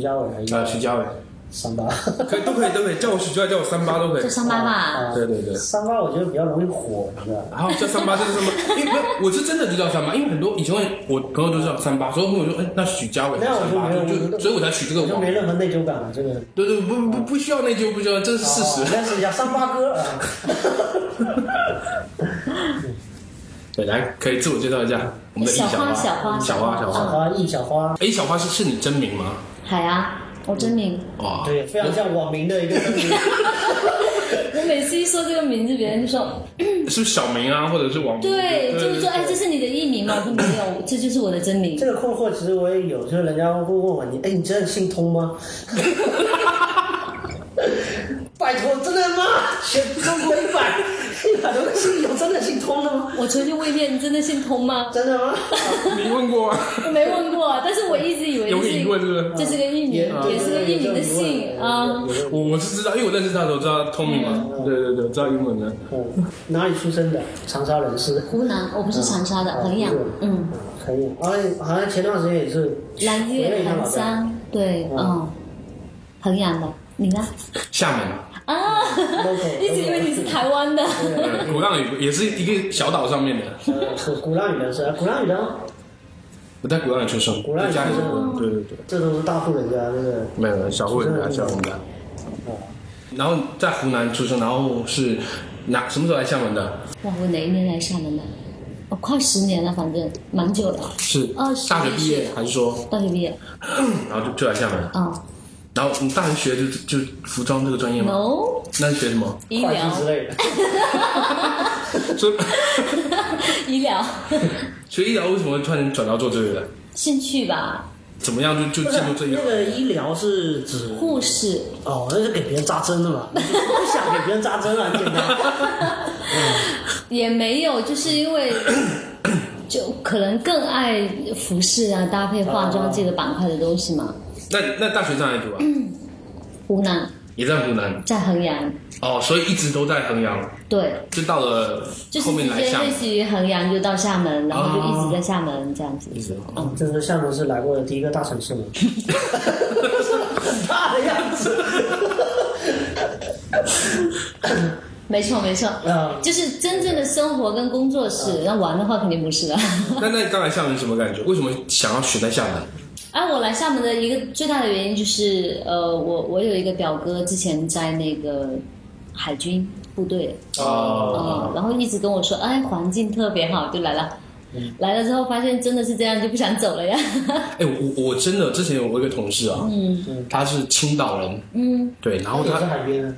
叫徐家伟还是啊，徐家伟，三八？可以都可以都可以，叫我徐家伟，叫我三八都可以叫三八吧。啊对对对三八我觉得比较容易火，你知道吧？然后叫三八就是三八，因为我是真的就叫三八，因为很多以前我朋友都叫三八，所以我朋友说，哎，那许家伟那我三八，就所以我才取这个网我就没。任何内疚感了，这个。对对，不不不需要内疚，不需要，这是事实哦。认识一下三八哥啊。对，来可以自我介绍一下，我们的易小花，小花小花，小小花。花易小花，哎，小花是是你真名吗？海啊，我真名。哇，对，非常像网名的一个真名。我每次一说这个名字，别人就说，是不是小名啊，或者是网名？对，就是说，哎，这是你的艺名吗？我说没有，这就是我的真名这。个困惑其实我也有，就是人家会问我你，哎，你真的姓通吗？拜托，真的吗？全中国一百一百多个姓有真的姓通的吗？我曾经问一遍，你真的姓通吗？真的吗？你问过啊？我没问过，但是我一直以为有个这是疑问是不是？这是个艺名，也也是个艺名的姓啊。我我是知道，因为我认识他的时候知道他通名嘛。对对对，知道英文的。嗯，哪里出生的？长沙人是。湖南，我不是长沙的，衡阳，嗯，可以。好像好像前段时间也是蓝月、衡山，对，嗯，衡阳的，你呢？厦门，啊，一直以为你是台湾的。呃鼓浪屿也是一个小岛上面的。鼓浪屿的是鼓浪屿的，我在鼓浪屿出生，鼓浪屿出生对对对，这都是大户人家，这个没有小户人家，小户人家。然后在湖南出生，然后是哪什么时候来厦门的？哇，我哪一年来厦门的？哦，快十年了，反正蛮久了。是二十大学毕业还是说，大学毕业，然后就就来厦门？啊然后你大学学就就服装这个专业吗？，no，那你学什么？医疗，之类的。所以医疗，学医疗为什么突然转到做这个的？兴趣吧，怎么样就就不进入这一行？是那个医疗是指护士，哦，那是给别人扎针的嘛？不想给别人扎针啊，很简单。也没有，就是因为 就可能更爱服饰啊、搭配化妆这个板块的东西嘛。那那大学在哪里读啊？湖南也在湖南在衡阳，哦，所以一直都在衡阳，对，就到了就是后面直接来厦门类。似于衡阳就到厦门，然后就一直在厦门这样子。一直哦，就是厦门是来过的第一个大城市吗？很大的样子。没错没错，嗯，就是真正的生活跟工作是，那玩的话肯定不是了。那那你刚来厦门什么感觉？为什么想要选在厦门？啊，我来厦门的一个最大的原因就是，呃，我我有一个表哥之前在那个海军部队，哦嗯，然后一直跟我说，哎，环境特别好，就来了。嗯来了之后发现真的是这样，就不想走了呀。哎，我我真的之前有我一个同事啊，嗯他是青岛人，嗯，对，然后他在海边的。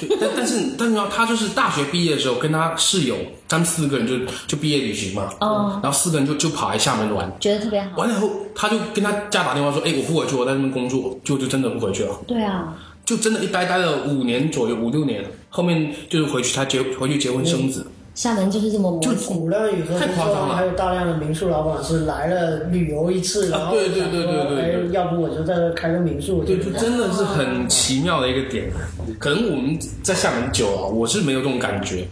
对，但但是但是呢，他就是大学毕业的时候，跟他室友，他们四个人就就毕业旅行嘛，哦，然后四个人就就跑来厦门玩，觉得特别好。完了以后，他就跟他家打电话说，哎，我不回去，我在那边工作，就就真的不回去了，对啊，就真的一待待了五年左右，五六年，后面就是回去他结回去结婚生子，厦门就是这么魔性。鼓浪屿和太夸张了还有大量的民宿老板是来了旅游一次，然后对对对对对对想说哎，要不我就在这开个民宿。对，就真的是很奇妙的一个点。可能我们在厦门久了，我是没有这种感觉。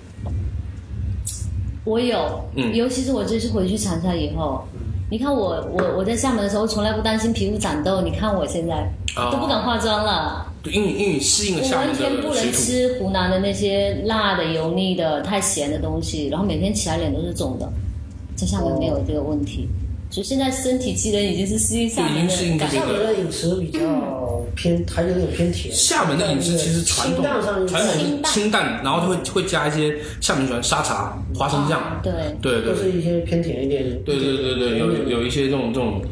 我有，嗯尤其是我这次回去长沙以后，你看我我我在厦门的时候从来不担心皮肤长痘，你看我现在啊都不敢化妆了。对，因为因为适应了我厦门完全不能吃湖南的那些辣的、油腻的、太咸的东西，然后每天起来脸都是肿的，在厦门没有这个问题，所以现在身体机能已经是适应厦门就已经适应的感觉。厦门的饮食比较偏，还有点偏甜。厦门的饮食其实传统上传统是清淡，然后会会加一些厦门喜欢沙茶、花生酱，对，对对对都是一些偏甜一点。对对对对，有有有一些这种这种。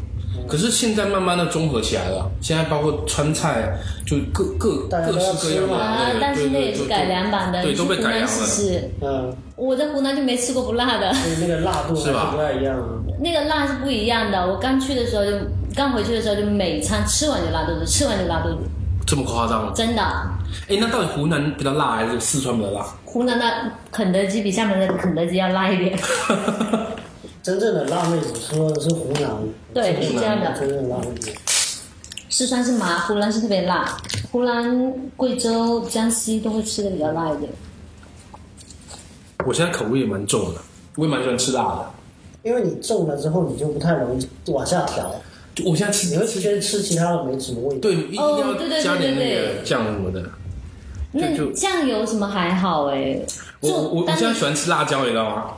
可是现在慢慢的综合起来了，现在包括川菜，就各各各式各样的，啊对，但是那也是改良版的，对，都被改良了。是。嗯，我在湖南就没吃过不辣的。所以那个辣度还是吧不太一样。那个辣是不一样的。我刚去的时候就，刚回去的时候就每餐吃完就拉肚子，吃完就拉肚子，这么夸张？真的。哎，那到底湖南比较辣还是四川比较辣？湖南的肯德基比厦门的肯德基要辣一点，真正的辣妹子说的是湖南，对是是这样的真正的辣妹子。四川是麻，湖南是特别辣，湖南、贵州、江西都会吃的比较辣一点。我现在口味也蛮重的，我也蛮喜欢吃辣的。因为你重了之后，你就不太容易往下调。我现在吃你会觉得吃其他的没什么味道。对，一定要加点那个酱什么的。那就酱油什么还好哎，我我我我现在喜欢吃辣椒，你知道吗？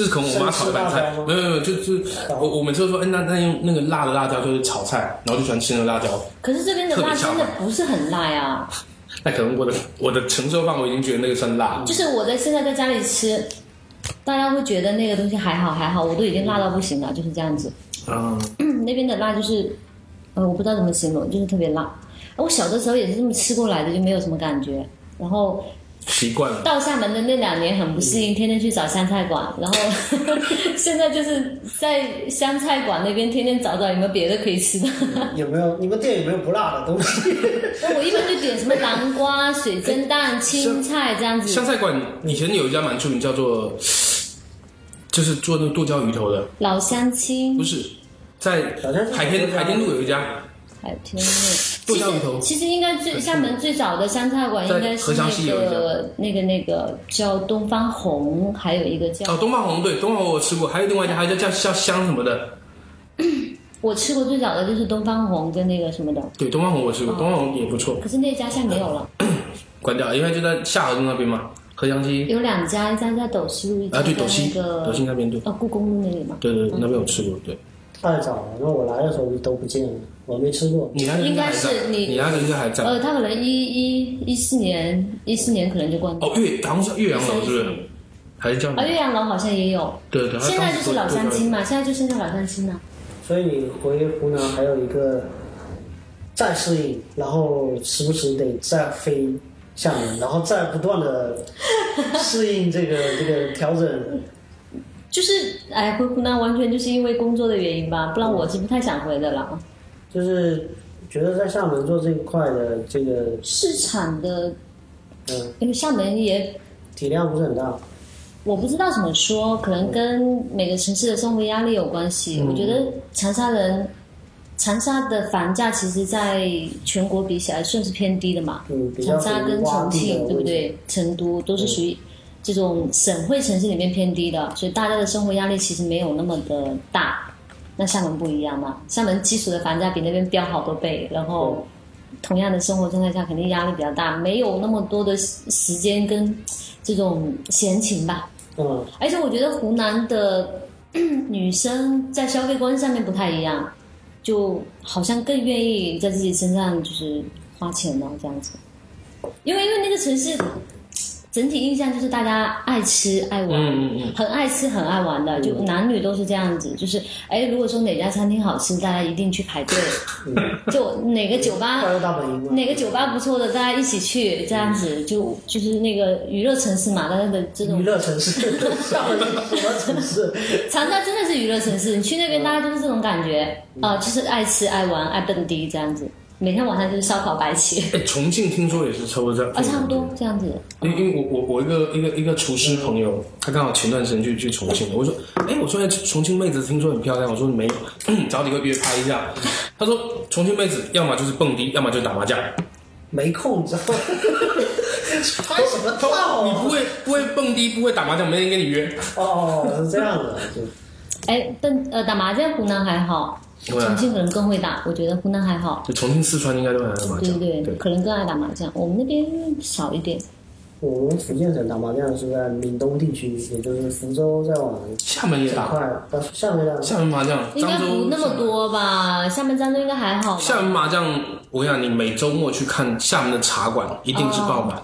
这是可能我妈炒的饭菜没有没有，就是我我每次都说，哎，那那用那个辣的辣椒就是炒菜，然后就喜欢吃那个辣椒。可是这边的辣真的不是很辣呀，那可能我的我的承受范围已经觉得那个算辣，就是我在现在在家里吃，大家会觉得那个东西还好还好，我都已经辣到不行了，就是这样子。啊，那边的辣就是，呃，我不知道怎么形容，就是特别辣。我小的时候也是这么吃过来的，就没有什么感觉。然后习惯了。到厦门的那两年很不适应，天天去找湘菜馆，然后 现在就是在湘菜馆那边天天找找有没有别的可以吃的。有没有你们店有没有不辣的东西？那 我一般就点什么南瓜、水蒸蛋、青菜这样子湘。菜馆以前有一家蛮出名，叫做就是做那个剁椒鱼头的，老乡亲不，是在海天海天路有一家，海天路。剁椒鱼头其实应该最厦门最早的湘菜馆应该是那个那个那个叫东方红，还有一个叫哦，东方红对，东方红我吃过，还有另外一家，还有叫叫香什么的，我吃过最早的就是东方红跟那个什么的，对，东方红我吃过，东方红也不错，可是那家现在没有了，关掉，因为就在下河路那边嘛，合江西。有两家，一家在斗西路，一家在斗西那个斗西那边对，哦故宫路那里嘛。对对，那边我吃过，对，太早了，那我来的时候都不见了，我没吃过。你那个应该是你你那个应该还在，呃，他可能一一一四年，一四年可能就关掉。哦，岳好像是岳阳楼是不是？还是叫啊，岳阳楼好像也有，对对，现在就是老乡亲。亲嘛，现在就剩下老乡亲了。所以你回湖南还有一个再适应，然后时不时得再飞厦门，然后再不断的适应这个这个调整。就是哎，回湖南完全就是因为工作的原因吧，不然我是不太想回的了。就是觉得在厦门做这一块的这个，市场的，嗯，因为厦门也体量不是很大，我不知道怎么说，可能跟每个城市的生活压力有关系。我觉得长沙人，长沙的房价其实在全国比起来算是偏低的嘛。长沙跟重庆，对不？对？成都都是属于这种省会城市里面偏低的，所以大家的生活压力其实没有那么的大。那厦门不一样嘛，厦门基础的房价比那边飙好多倍，然后同样的生活状态下，肯定压力比较大，没有那么多的时时间跟这种闲情吧。嗯，而且我觉得湖南的女生在消费观上面不太一样，就好像更愿意在自己身上就是花钱了这样子，因为因为那个城市整体印象就是大家爱吃爱玩，嗯嗯嗯。很爱吃很爱玩的，就男女都是这样子，就是哎，如果说哪家餐厅好吃，大家一定去排队，就哪个酒吧。哪个酒吧不错的，大家一起去，这样子就就是那个娱乐城市嘛，大家的这种娱乐城市，厦门是什么城市？长沙真的是娱乐城市，你去那边大家都是这种感觉，啊、就是爱吃爱玩爱蹦迪这样子，每天晚上就是烧烤白起，哎，重庆听说也是差不多这样，啊，差不多这样子。因因为我我我一个一个一个厨师朋友，他刚好前段时间去去重庆，我说，哎，我说哎重庆妹子听说很漂亮，我说没有，找几个约拍一下。他说重庆妹子要么就是蹦迪，要么就是打麻将。没空，你知道吗？拍什么他说套啊？你不会不会蹦迪，不会打麻将，没人跟你约。哦，是这样的，就 哎，但呃打麻将湖南还好，重庆可能更会打，我觉得湖南还好。就重庆、四川应该都爱打麻将。对对对，可能更爱打麻将，我们那边少一点。我们福建省打麻将是在闽东地区，也就是福州再往厦门也打，这块，到厦门的厦门麻将，应该不那么。多吧？厦门、漳州应该还好吧？厦门麻将，我跟你讲，你每周末去看厦门的茶馆，一定是爆满，哦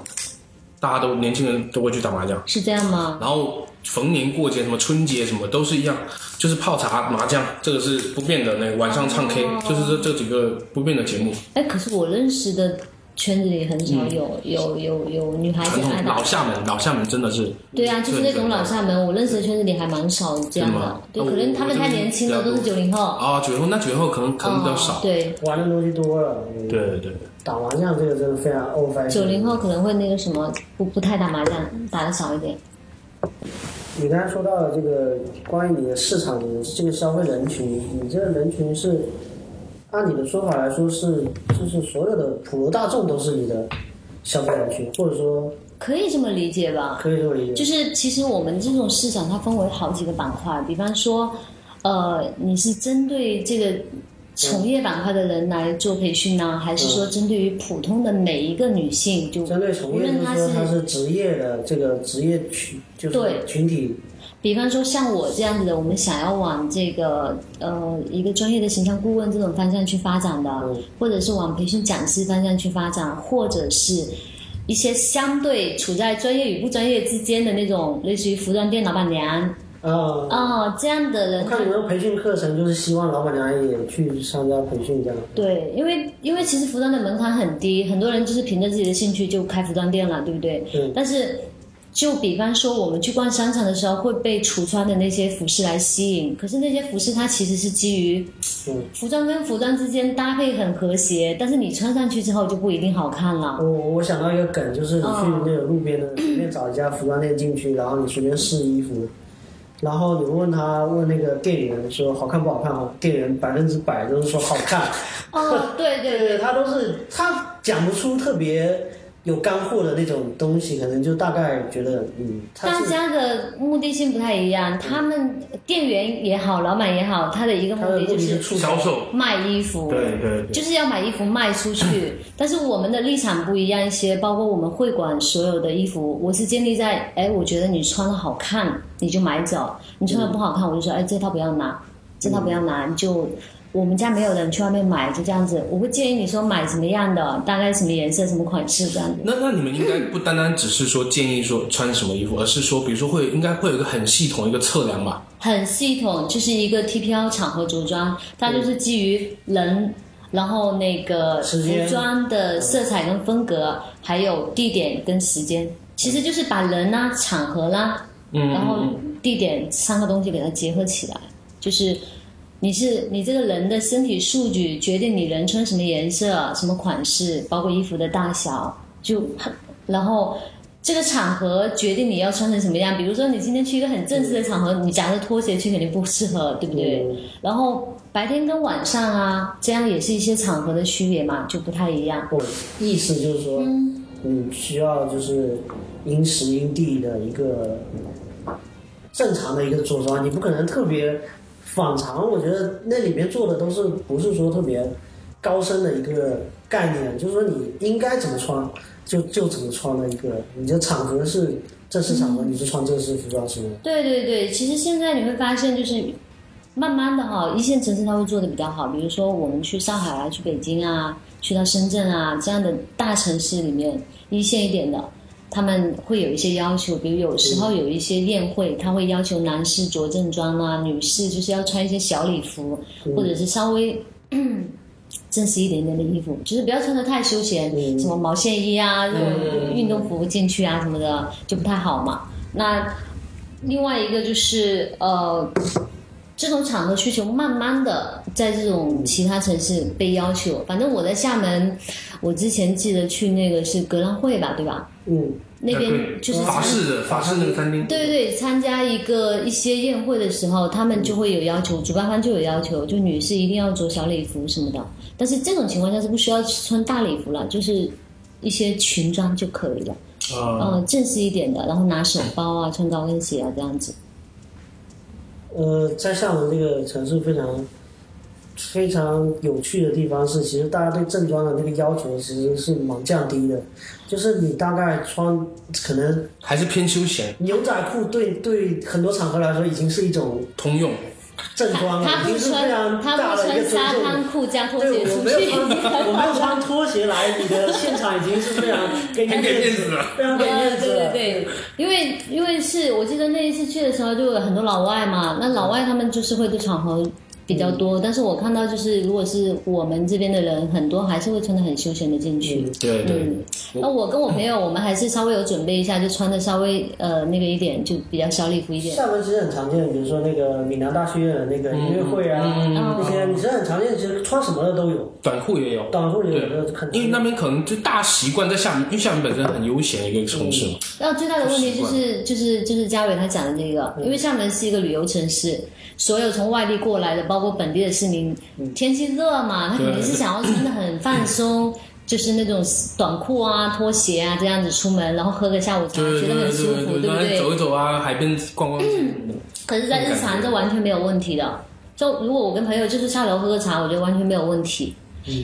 大家都年轻人都会去打麻将。是这样吗？然后逢年过节，什么春节什么都是一样，就是泡茶、麻将，这个是不变的。那个晚上唱 K，、就是哦这这几个不变的节目。哎，可是我认识的圈子里很少有、有有有女孩子老厦门，老厦门真的是对啊，就是那种老厦门，我认识的圈子里还蛮少这样的。对，哦可能他们太年轻了，都是九零后。啊，九零后那九零后可能可能比较少。哦对，玩的东西多了。嗯对对对，打麻将这个真的非常 old fashion。九零后可能会那个什么，不不太打麻将，打的少一点。你刚才说到了这个关于你的市场的这个消费人群，你这个人群是按你的说法来说是，就是所有的普罗大众都是你的消费人群，或者说可以这么理解吧？可以这么理解。就是其实我们这种市场它分为好几个板块，比方说，呃，你是针对这个从业板块的人来做培训呢，还是说针对于普通的每一个女性？就针对从业，就是说他是职业的这个职业群，就是群体。比方说像我这样子的，我们想要往这个呃一个专业的形象顾问这种方向去发展的，或者是往培训讲师方向去发展，或者是一些相对处在专业与不专业之间的那种，类似于服装店老板娘。哦哦，这样的人，我看你们培训课程就是希望老板娘也去参加培训，这样。对，因为因为其实服装的门槛很低，很多人就是凭着自己的兴趣就开服装店了，对不对？嗯。但是，就比方说我们去逛商场的时候会被橱窗的那些服饰来吸引，可是那些服饰它其实是基于，服装跟服装之间搭配很和谐，但是你穿上去之后就不一定好看了。我我想到一个梗，就是你去那个路边的随便找一家服装店进去，然后你随便试衣服。然后你问他问那个店员说好看不好看啊？店员百分之百都是说好看。哦，对对 对，他都是他讲不出特别有干货的那种东西，可能就大概觉得嗯。大家的目的性不太一样，他们店员也好，老板也好，他的一个目的就是销售卖衣服，对对，就是要把衣服卖出去。但是我们的立场不一样一些，包括我们会馆所有的衣服，我是建立在哎，我觉得你穿的好看。你就买走，你穿的不好看，我就说，哎，这套不要拿，这套不要拿，你就我们家没有人去外面买，就这样子。我会建议你说买什么样的，大概什么颜色、什么款式这样子。那那你们应该不单单只是说建议说穿什么衣服，而是说，比如说会应该会有一个很系统一个测量吧？很系统，就是一个 TPL 场合着装，它就是基于人，然后那个服装的色彩跟风格，还有地点跟时间，其实就是把人啦、场合啦。嗯然后地点三个东西给它结合起来，就是你是你这个人的身体数据决定你人穿什么颜色、什么款式，包括衣服的大小，就然后这个场合决定你要穿成什么样。比如说你今天去一个很正式的场合，你夹着拖鞋去肯定不适合，对不对？然后白天跟晚上啊，这样也是一些场合的区别嘛，就不太一样。意思就是说，嗯，需要就是因时因地的一个。正常的一个着装，你不可能特别反常。我觉得那里面做的都是不是说特别高深的一个概念，就是说你应该怎么穿就就怎么穿的一个。你的场合是正式场合，你是穿正式服装是吗？对对对，其实现在你会发现，就是慢慢的哈，一线城市它会做的比较好。比如说我们去上海啊，去北京啊，去到深圳啊这样的大城市里面，一线一点的。他们会有一些要求，比如有时候有一些宴会，他会要求男士着正装啊，女士就是要穿一些小礼服，或者是稍微 正式一点点的衣服，就是不要穿的太休闲，什么毛线衣啊、运动服进去啊什么的就不太好嘛。那另外一个就是呃，这种场合需求慢慢的在这种其他城市被要求，反正我在厦门。我之前记得去那个是格兰会吧，对吧？嗯，那边就是法式的法式那个餐厅。对对对，参加一个一些宴会的时候，他们就会有要求，主办方就有要求，就女士一定要着小礼服什么的。但是这种情况下是不需要穿大礼服了，就是一些裙装就可以了。啊，嗯，正式一点的，然后拿手包啊，穿高跟鞋啊，这样子。呃，在厦门这个城市非常。非常有趣的地方是，其实大家对正装的那个要求其实是蛮降低的，就是你大概穿可能还是偏休闲。牛仔裤对对很多场合来说已经是一种通用正装了，已经是非常大的一个尊重。沙滩裤加拖鞋出去，我没有穿，我没有穿拖鞋来，你的现场已经是非常给面子了，非常给面子了。对对对，因为因为是我记得那一次去的时候，就有很多老外嘛，那老外他们就是会对场合。比较多，但是我看到就是，如果是我们这边的人，很多还是会穿的很休闲的进去。对对。那我跟我朋友，我们还是稍微有准备一下，就穿的稍微呃那个一点，就比较小礼服一点。厦门其实很常见，比如说那个闽南大学院的那个音乐会啊，那些其实很常见，其实穿什么的都有。短裤也有。短裤也有。因为那边可能就大习惯在厦门，因为厦门本身很悠闲一个城市嘛。然后最大的问题就是就是就是嘉伟他讲的这个，因为厦门是一个旅游城市。所有从外地过来的，包括本地的市民，天气热嘛，他肯定是想要穿的很放松，就是那种短裤啊、拖鞋啊这样子出门，然后喝个下午茶，觉得很舒服，对不对？走一走啊，海边逛逛。可是，在日常这完全没有问题的，就如果我跟朋友就是下楼喝个茶，我觉得完全没有问题。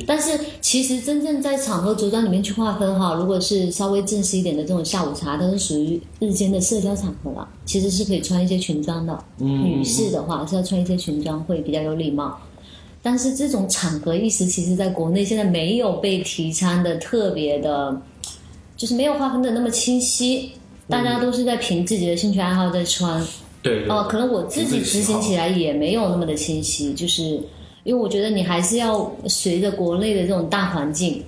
但是其实真正在场合着装里面去划分哈，如果是稍微正式一点的这种下午茶，都是属于日间的社交场合了，其实是可以穿一些裙装的。女士的话是要穿一些裙装会比较有礼貌。但是这种场合意识，其实在国内现在没有被提倡的特别的，就是没有划分的那么清晰，大家都是在凭自己的兴趣爱好在穿。对，哦，可能我自己执行起来也没有那么的清晰，就是因为我觉得你还是要随着国内的这种大环境，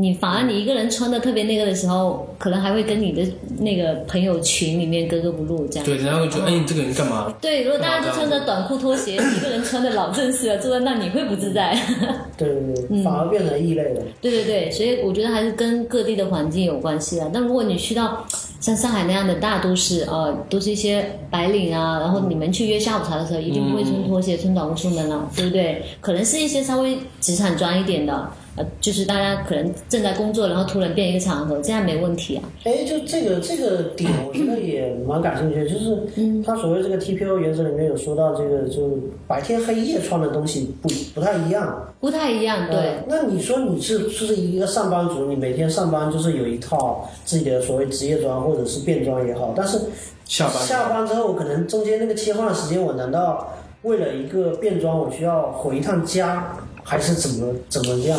你反而你一个人穿的特别那个的时候，可能还会跟你的那个朋友群里面格格不入这样。对，人家会觉得，哎，你这个人干嘛？对，如果大家都穿着短裤拖鞋，一个人穿的老正式了，坐在那你会不自在。对对对，反而变成异类了。对对对，所以我觉得还是跟各地的环境有关系的。但如果你去到像上海那样的大都市，呃，都是一些白领啊，然后你们去约下午茶的时候，一定不会穿拖鞋、穿短裤出门了，对不对？可能是一些稍微职场装一点的，呃，就是大家可能正在工作，然后突然变一个场合，这样没问题啊。哎，就这个这个点，我觉得也蛮感兴趣的，就是他所谓这个 TPO 原则里面有说到这个，就白天黑夜穿的东西不不太一样。不太一样，对。呃那你说你是就是一个上班族，你每天上班就是有一套自己的所谓职业装或者是便装也好，但是下班下班之后，可能中间那个切换的时间，我难道为了一个便装，我需要回一趟家，还是怎么怎么样？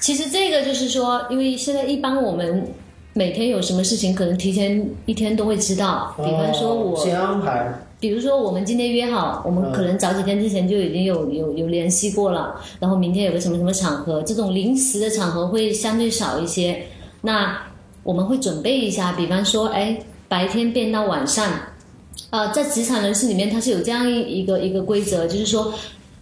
其实这个就是说，因为现在一般我们每天有什么事情，可能提前一天都会知道。比方说哦我，先安排，比如说我们今天约好，我们可能早几天之前就已经有有有联系过了，然后明天有个什么什么场合，这种临时的场合会相对少一些。那我们会准备一下，比方说，哎，白天变到晚上，呃，在职场人士里面，它是有这样一一个一个规则，就是说。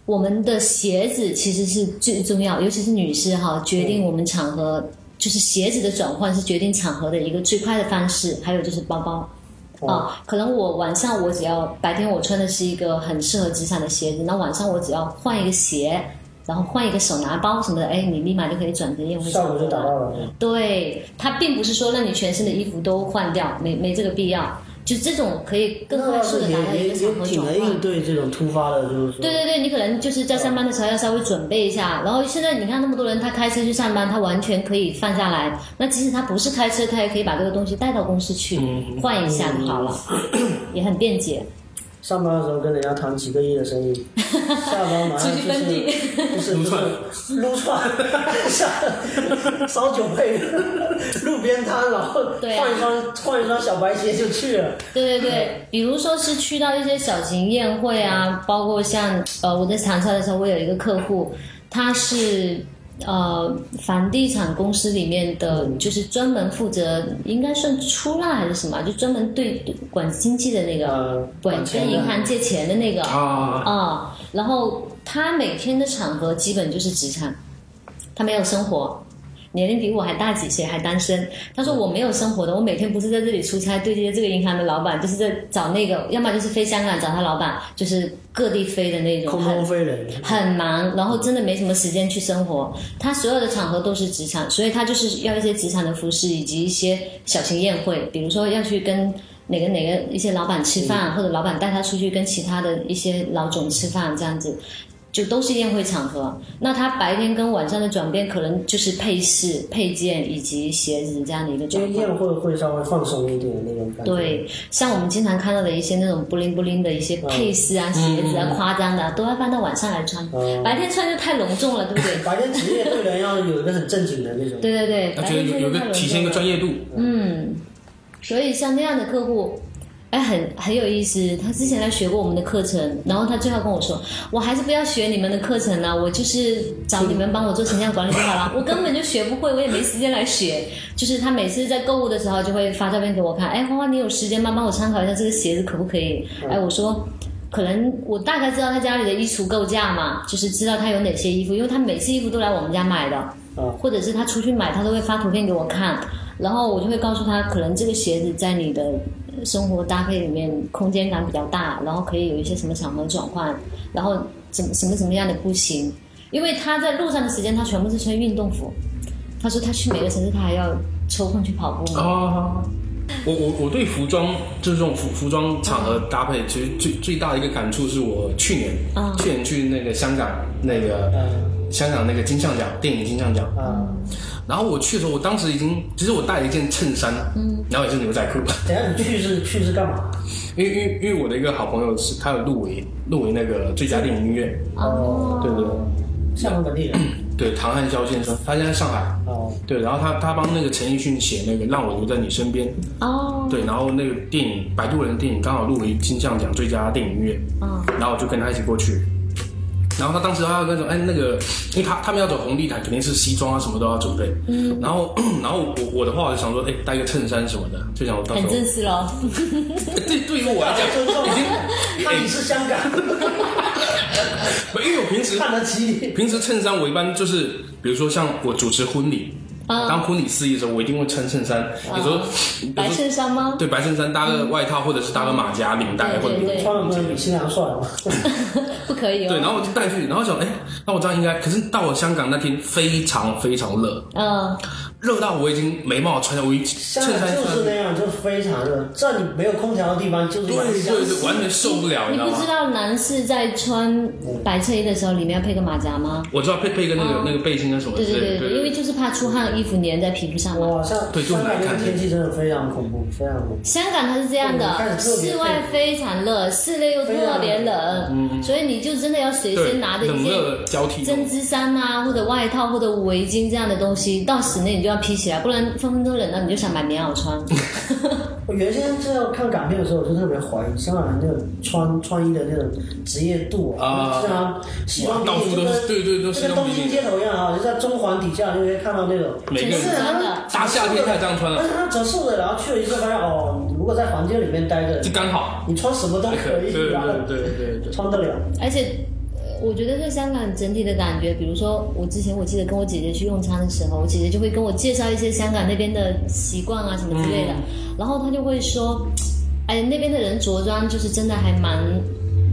我们的鞋子其实是最重要，尤其是女士哈，决定我们场合就是鞋子的转换是决定场合的一个最快的方式。还有就是包包，啊，可能我晚上我只要白天我穿的是一个很适合职场的鞋子，那晚上我只要换一个鞋，然后换一个手拿包什么的，哎，你立马就可以转成宴会场合效果就达到了。对，它并不是说让你全身的衣服都换掉，没没这个必要。就这种可以更快速的达到一也个场合也挺能应转换。对这种突发的，就是说，对对对，你可能就是在上班的时候要稍微准备一下，然后现在你看那么多人，他开车去上班，他完全可以放下来。那即使他不是开车，他也可以把这个东西带到公司去换一下就好了，也很便捷。上班的时候跟人家谈几个亿的生意，下班马上就是奔地不是就是撸串，下 烧酒配路边摊，然后换一双换一双小白鞋就去了。对对。对，比如说是去到一些小型宴会啊，包括像呃我在长沙的时候，我有一个客户，他是呃房地产公司里面的，就是专门负责应该算出纳还是什么，就专门对对管经济的那个，呃，管跟银行借钱的那个。啊，啊、然后他每天的场合基本就是职场，他没有生活。年龄比我还大几岁，还单身。他说我没有生活的，我每天不是在这里出差对接这个银行的老板，就是在找那个，要么就是飞香港找他老板，就是各地飞的那种，空中飞人，很忙，然后真的没什么时间去生活。他所有的场合都是职场，所以他就是要一些职场的服饰，以及一些小型宴会，比如说要去跟哪个哪个一些老板吃饭，或者老板带他出去跟其他的一些老总吃饭，这样子。就都是宴会场合，那他白天跟晚上的转变可能就是配饰、配件以及鞋子这样的一个因转换。为宴会会稍微放松一点那种感觉。对，像我们经常看到的一些那种布灵布灵的一些配饰啊、鞋子啊、夸张的啊，都要放到晚上来穿。嗯白天穿就太隆重了，对不对？白天职业对人要有一个很正经的那种。对对对，白他觉得天有有个体现一。个专业度，嗯，所以像那样的客户，哎，很很有意思。他之前来学过我们的课程，然后他最后跟我说，我还是不要学你们的课程了，我就是找你们帮我做形象管理就好了，我根本就学不会，我也没时间来学。就是他每次在购物的时候就会发照片给我看，哎，花花你有时间吗？帮我参考一下这个鞋子可不可以？哎，我说。可能我大概知道他家里的衣橱构架嘛，就是知道他有哪些衣服，因为他每次衣服都来我们家买的，啊，或者是他出去买，他都会发图片给我看，然后我就会告诉他，可能这个鞋子在你的呃生活搭配里面空间感比较大，然后可以有一些什么场合转换，然后怎么什么什么样的步行，因为他在路上的时间他全部是穿运动服，他说他去每个城市他还要抽空去跑步。嘛，啊，我我我对服装就是这种服服装场合搭配，其实最最大的一个感触是我去年，嗯。去年去那个香港那个、嗯香港那个金像奖电影金像奖，啊，然后我去的时候，我当时已经其实我带了一件衬衫，嗯，然后也是牛仔裤，等下你去是去是干嘛？因为因为因为我的一个好朋友是他有入围入围那个最佳电影音乐，哦，对对。香港本地人。对，唐汉霄先生，他现在在上海，哦，对，然后他他帮那个陈奕迅写那个《让我留在你身边》，哦，对，然后那个电影《摆渡人》的电影刚好入围金像奖最佳电影音乐，嗯，然后我就跟他一起过去。然后他当时他要那种哎那个，因为他他们要走红地毯，肯定是西装啊什么都要准备。嗯。然后 然后我我的话我就想说，哎带个衬衫什么的，就想我到时很候。正式咯。哎 对对于我来讲，尊 重已经那你是香港，没因为我平时看得起你。平时衬衫我一般就是，比如说像我主持婚礼，嗯当婚礼司仪的时候，我一定会穿衬衫。有时候白衬衫吗？对白衬衫搭个外套，或者是搭个马甲领带，或者对对穿了不就比新娘帅吗？不可以哦。对，然后我就带去，然后想，哎，那我这样应该，可是到了香港那天非常非常热，嗯，热到我已经没办法穿了，我一衬衫穿，就是那样，就非常热。在你没有空调的地方，就是对对对，完全受不了，你知道吗你不知？道男士在穿白衬衣的时候，里面要配个马甲吗？我知道配配个那个那个背心啊什么对之类的，对对对，因为就是怕出汗，衣服粘在皮肤上嘛。哇，像对就香港那很难看个天气真的非常恐怖，非常恐怖。香港它是这样的，室外非常热，室内又特别冷，所以你就真的要随身拿着一冷件交替，针织衫啊，或者外套或者围巾这样的东西，到室内你就要披起来，不然分分钟冷到你就想买棉袄穿。我原先这样看港片的时候，我就特别怀疑香港人那种穿穿衣的那种职业度啊就像西装笔挺就跟对对都是就跟东京街头一样啊，就在中环底下就可以看到那种。每个人大夏天才这样穿了，而且他折寿的，然后去了一次发现哦，如果在房间里面待着就，刚好，你穿什么都可以对以，对对对。穿得了。而且，呃我觉得在香港整体的感觉，比如说我之前我记得跟我姐姐去用餐的时候，我姐姐就会跟我介绍一些香港那边的习惯啊什么之类的，然后她就会说，哎，那边的人着装就是真的还蛮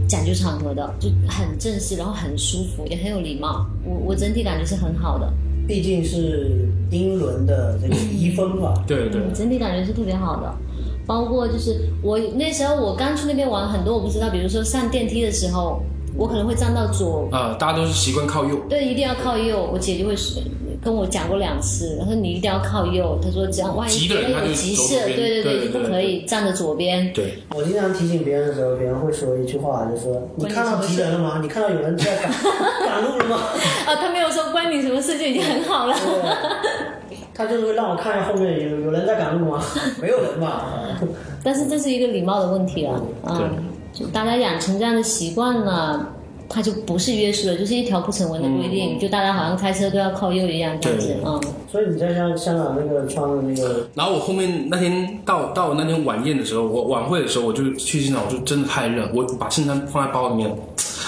讲究场合的，就很正式，然后很舒服，也很有礼貌。我我整体感觉是很好的，毕竟是英伦的这个遗风嘛，对对，整体感觉是特别好的。包括就是我那时候我刚去那边玩，很多我不知道，比如说上电梯的时候，我可能会站到左啊，大家都是习惯靠右，对，一定要靠右。我姐就会说跟我讲过两次，她说你一定要靠右。她说这样万一急的人他就有急事，对对对，就不可以站着左边。对，我经常提醒别人的时候，别人会说一句话，就说：“你看到急人了吗？你看到有人在赶 赶路了吗 啊，他没有说关你什么事就已经很好了。”，他就是会让我看一下后面有有人在赶路吗？没有人吧？但是这是一个礼貌的问题了，对嗯，就大家养成这样的习惯了。它就不是约束了，就是一条不成文的规定，就大家好像开车都要靠右一样这样子对，嗯，所以你在像香港那个穿的那个，然后我后面那天到到那天晚宴的时候，我晚会的时候，我就去现场，我就真的太热，我把衬衫放在包里面，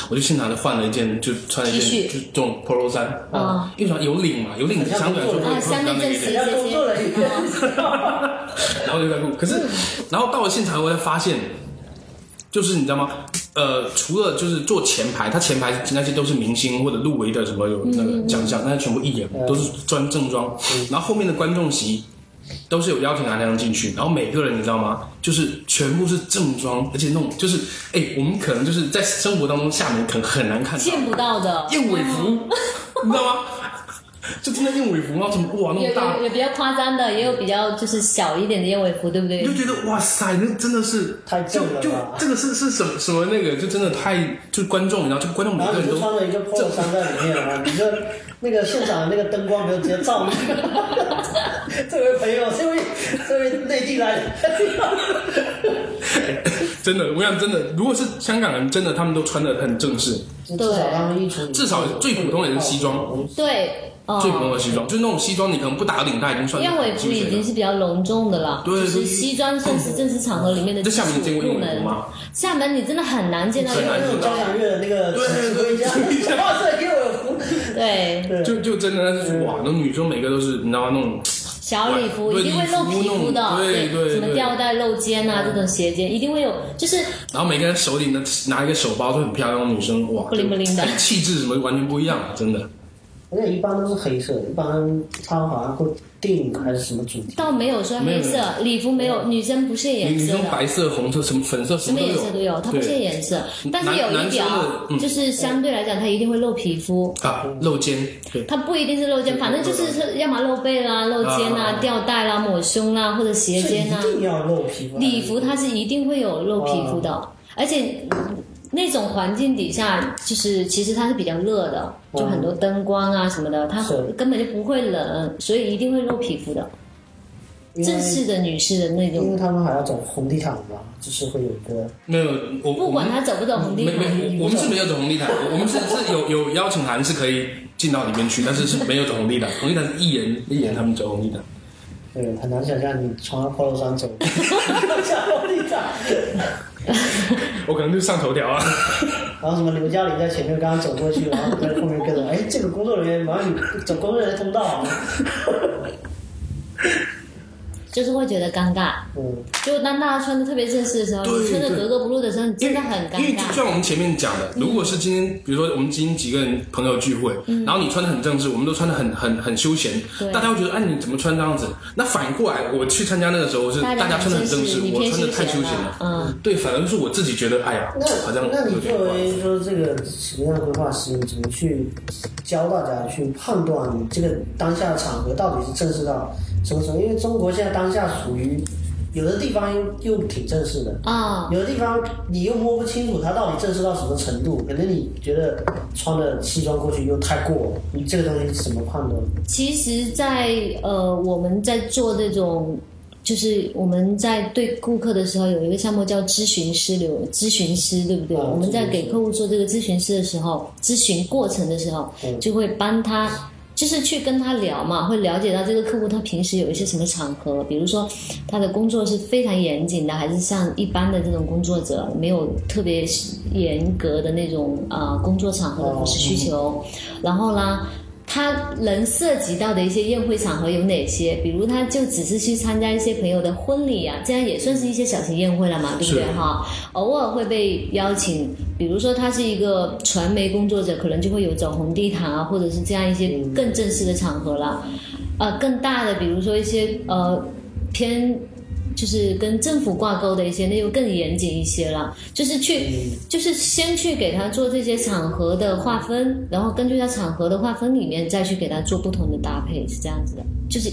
我就现场就换了一件，就穿了一件恤。就这种 polo 衫啊，因为有领嘛，有领相对来说相比较那个一点工作了 然后就在录。可是，然后到了现场，我才发现，就是你知道吗？呃，除了就是坐前排，他前排那些都是明星或者入围的什么有那个奖项，那些全部艺人都是穿正装，然后后面的观众席。都是有邀请函那样进去，然后每个人你知道吗？就是全部是正装，而且那种就是，哎，我们可能就是在生活当中厦门可能很难看到见不到的。燕尾服，你知道吗？就真的燕尾服，然后什么哇那么大有有比较夸张的，也有比较就是小一点的燕尾服，对不对你？就觉得哇塞，那真的是太就就正了吧这个是是什么什么那个，就真的太就观众，然后就观众每个人都穿了一个 polo 衫在里面啊，你这 那个现场的那个灯光没有直接照你。这位朋友，这位这位内地来的，真的，我想真的，如果是香港人，真的他们都穿的很正式，至少他们衣橱里至少最普通的也是西装，对，哦。最普通的西装，就是那种西装你可能不打领带已经算燕尾服已经。是比较隆重的了，对对就是西装算是正式场合里面的在基础厦门见过燕入门。尾服吗？厦门你真的很难见到很难燕尾服那种交响乐的那个指挥家，哇，这也有服，对，对，就就真的是哇，那女生每个都是你知道吗？那种小礼服一定会露皮肤的，对对对什么吊带露肩啊，这种斜肩一定会有，就是然后每个人手里呢拿一个手包都很漂亮，女生哇，不灵不灵的。气质什么完全不一样，真的。而且一般都是黑色，一般他好像会定还是什么主题。倒没有说黑色礼服没有，女生不限颜色的。用白色、红色、什么粉色，什么么颜色都有，它不限颜色，但是有一男生的条嗯。就是相对来讲，它一定会露皮肤，啊，露肩，对，它不一定是露肩，反正就是是要么露背啦、露肩啊啦、吊带啦、抹胸啦或者斜肩啦。一定要露皮肤。礼服它是一定会有露皮肤的，而且嗯那种环境底下，就是其实它是比较热的，就很多灯光啊什么的，它根本就不会冷，所以一定会露皮肤的。正式的女士的那种。因种为他们还要走红地毯嘛，就是会有一个没有我不管他走不走红地毯，我我们是没有走红地毯，我们是是有有邀请函是可以进到里面去，但是是没有走红地毯，红地毯是一人一人他们走红地毯。对，很难想象你穿着 polo 衫走 下红地毯，我可能就上头条啊。然后什么刘嘉玲在前面刚刚走过去，然后在后面跟着，哎，这个工作人员马上你走工作人员通道啊，就是会觉得尴尬。嗯，就当大家穿的特别正式的时候，你穿的格格不入的时候，你真的很尴尬因为就。像我们前面讲的，如果是今天，比如说我们今天几个人朋友聚会，然后你穿的很正式，我们都穿的很很很休闲，大家会觉得，哎，你怎么穿这样子？那反过来，我去参加那个时候是大家穿的很正式，我穿的太休休闲闲了嗯，对，反而是我自己觉得，哎呀，那好像那你。作为说这个什么样的规划师，你怎么去教大家去判断这个当下的场合到底是正式到什么时候？因为中国现在当下属于有的地方又又挺正式的，啊、有的地方你又摸不清楚它到底正式到什么程度，可能你觉得穿的西装过去又太过了，你这个东西怎么判断？其实在，呃我们在做这种，就是我们在对顾客的时候，有一个项目叫咨询师流咨询师，对不对？嗯我们在给客户做这个咨询师的时候，咨询过程的时候，嗯就会帮他。就是去跟他聊嘛，会了解到这个客户他平时有一些什么场合，比如说他的工作是非常严谨的，还是像一般的这种工作者没有特别严格的那种啊、呃工作场合的服饰需求，然后呢，他能涉及到的一些宴会场合有哪些？比如，他就只是去参加一些朋友的婚礼啊，这样也算是一些小型宴会了嘛，对不对哈？偶尔会被邀请，比如说他是一个传媒工作者，可能就会有走红地毯啊，或者是这样一些更正式的场合了。呃，更大的，比如说一些呃偏。就是跟政府挂钩的一些，那就更严谨一些了。就是去，就是先去给他做这些场合的划分，然后根据他场合的划分里面，再去给他做不同的搭配，是这样子的。就是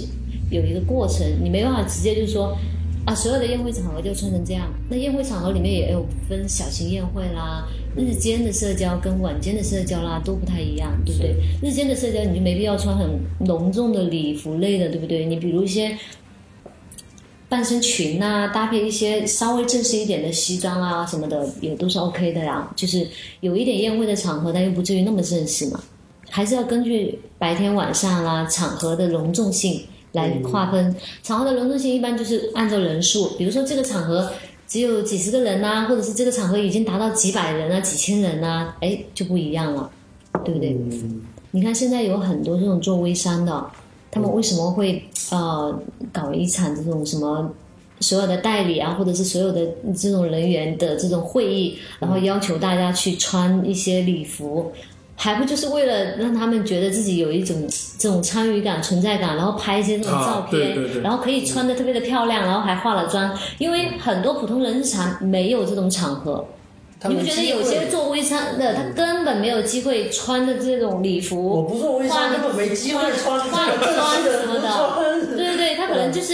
有一个过程，你没办法直接就说啊，所有的宴会场合就穿成这样。那宴会场合里面也有分小型宴会啦，日间的社交跟晚间的社交啦都不太一样，对不对？日间的社交你就没必要穿很隆重的礼服类的，对不对？你比如一些。半身裙呐、搭配一些稍微正式一点的西装啊什么的，也都是 OK 的呀。就是有一点宴会的场合，但又不至于那么正式嘛。还是要根据白天晚上啦、场合的隆重性来划分。场合的隆重性一般就是按照人数，比如说这个场合只有几十个人呐、或者是这个场合已经达到几百人啊、几千人呐、哎就不一样了，对不对？嗯，你看现在有很多这种做微商的，他们为什么会呃搞一场这种什么所有的代理啊，或者是所有的这种人员的这种会议，然后要求大家去穿一些礼服，还不就是为了让他们觉得自己有一种这种参与感、存在感，然后拍一些这种啊照片，对对对然后可以穿的特别的漂亮，然后还化了妆，因为很多普通人日常没有这种场合。你不觉得有些做微商的，他根本没有机会穿的这种礼服？我不做微商，化个根本没机会穿化个妆什么的，对对对，他可能就是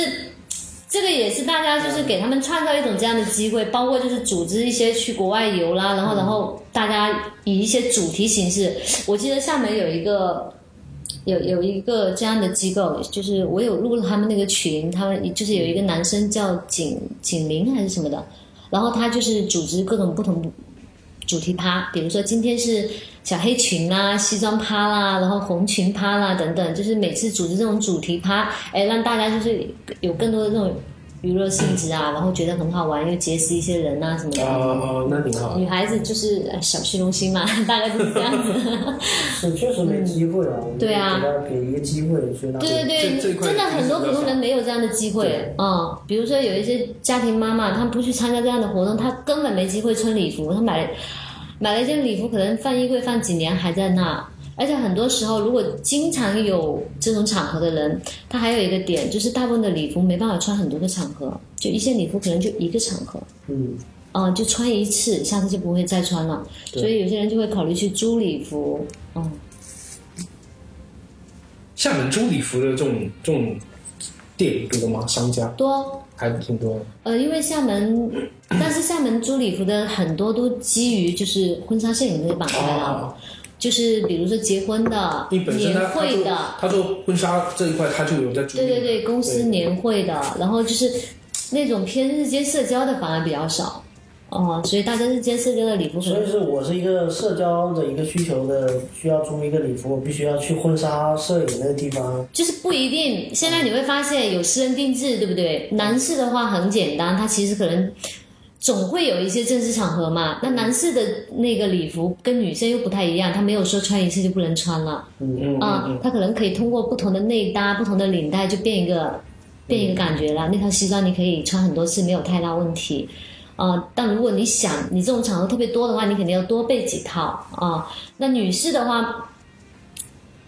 这个也是大家就是给他们创造一种这样的机会，包括就是组织一些去国外游啦，然后然后大家以一些主题形式，我记得厦门有一个。有有一个这样的机构，就是我有入了他们那个群，他们就是有一个男生叫景景林还是什么的，然后他就是组织各种不同主题趴，比如说今天是小黑裙啦、西装趴啦，然后红裙趴啦等等，就是每次组织这种主题趴，哎，让大家就是有更多的这种娱乐性质啊，然后觉得很好玩，又结识一些人啊什么的。哦哦，那挺好。女孩子就是呃小虚荣心嘛，大概就是这样子。是确实没机会啊。对啊给一个机会，对对对，真的很多普通人没有这样的机会对嗯，比如说有一些家庭妈妈，她不去参加这样的活动，她根本没机会穿礼服。她买买了一件礼服，可能放衣柜放几年还在那，而且很多时候，如果经常有这种场合的人，他还有一个点，就是大部分的礼服没办法穿很多个场合，就一件礼服可能就一个场合，嗯，嗯、就穿一次，下次就不会再穿了。所以有些人就会考虑去租礼服，嗯，厦门租礼服的这种这种店多吗？商家多。还挺多的。呃，因为厦门，但是厦门租礼服的很多都基于就是婚纱摄影这个板块了，啊，就是比如说结婚的、年会的，他做婚纱这一块，他就有在主。对对对，公司年会的，然后就是那种偏日间社交的反而比较少，哦、所以大家日间社交的礼服所以是我是一个社交的一个需求的，需要租一个礼服，我必须要去婚纱摄影那个地方。就是不一定。现在你会发现有私人定制，对不对？男士的话很简单，他其实可能总会有一些正式场合嘛。那男士的那个礼服跟女生又不太一样，他没有说穿一次就不能穿了。嗯嗯啊，他可能可以通过不同的内搭、不同的领带，就变一个变一个感觉了。那套西装你可以穿很多次，没有太大问题。啊、但如果你想你这种场合特别多的话，你肯定要多备几套啊、那女士的话，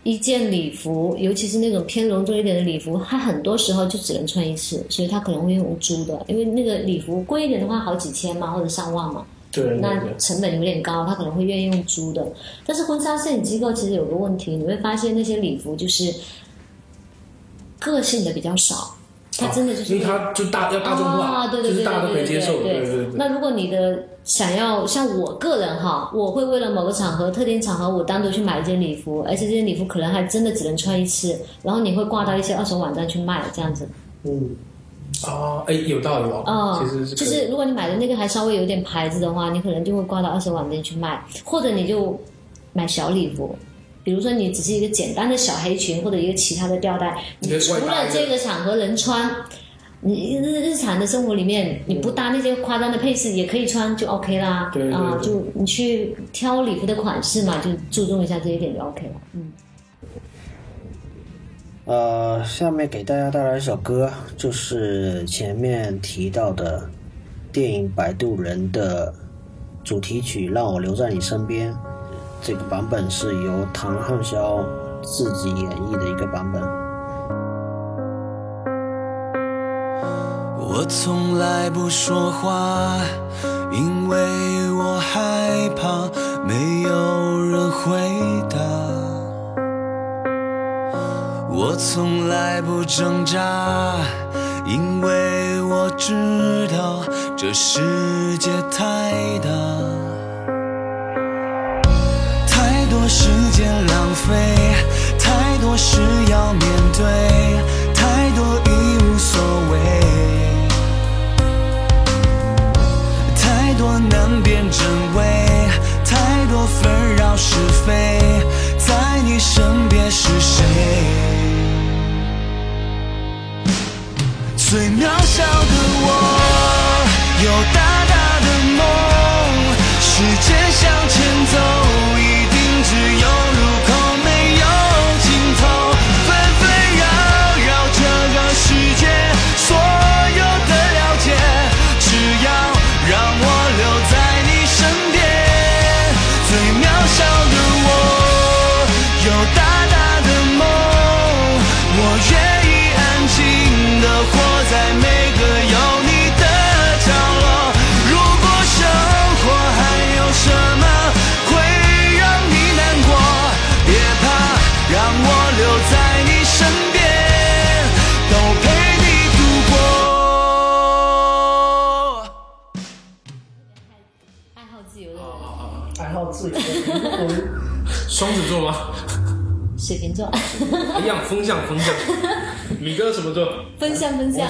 一件礼服，尤其是那种偏隆重一点的礼服，它很多时候就只能穿一次，所以它可能会用租的，因为那个礼服贵一点的话，好几千嘛，或者上万嘛。对对那，成本有点高，他可能会愿意用租的。但是婚纱摄影机构其实有个问题，你会发现那些礼服就是个性的比较少，它真的就是因为它就大要大众化，啊，对对对就是大家都可以接受，对对对对。那如果你的想要像我个人哈，我会为了某个场合、特定场合，我单独去买一件礼服，而且这件礼服可能还真的只能穿一次，然后你会挂到一些二手网站去卖，这样子。嗯，哦，哎，有道理哦，哦，其实是就是如果你买的那个还稍微有点牌子的话，你可能就会挂到二手网站去卖，或者你就买小礼服，比如说你只是一个简单的小黑裙或者一个其他的吊带，你除了这个场合能穿，你日日常的生活里面你不搭那些夸张的配饰也可以穿，就 OK 啦。对对啊，就你去挑礼服的款式嘛，就注重一下这一点就 OK 了。嗯。呃，下面给大家带来一首歌，就是前面提到的电影《摆渡人》的主题曲《让我留在你身边》。这个版本是由唐汉霄自己演绎的一个版本。我从来不说话，因为我害怕没有人回答。我从来不挣扎，因为我知道这世界太大，时间浪费，太多事要面对，太多已无所谓。什么座？分享分享。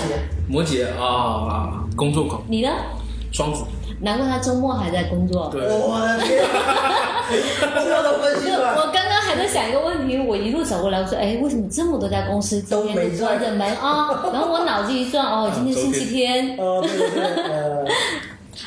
摩羯啊，工作狂，你呢？双子。难怪他周末还在工作。对，我的天，这都分析了。我刚刚还在想一个问题，我一路走过来，我说，哎，为什么这么多家公司今天都关着门啊？然后我脑子一转，哦，今天星期天。呃，对对对，呃，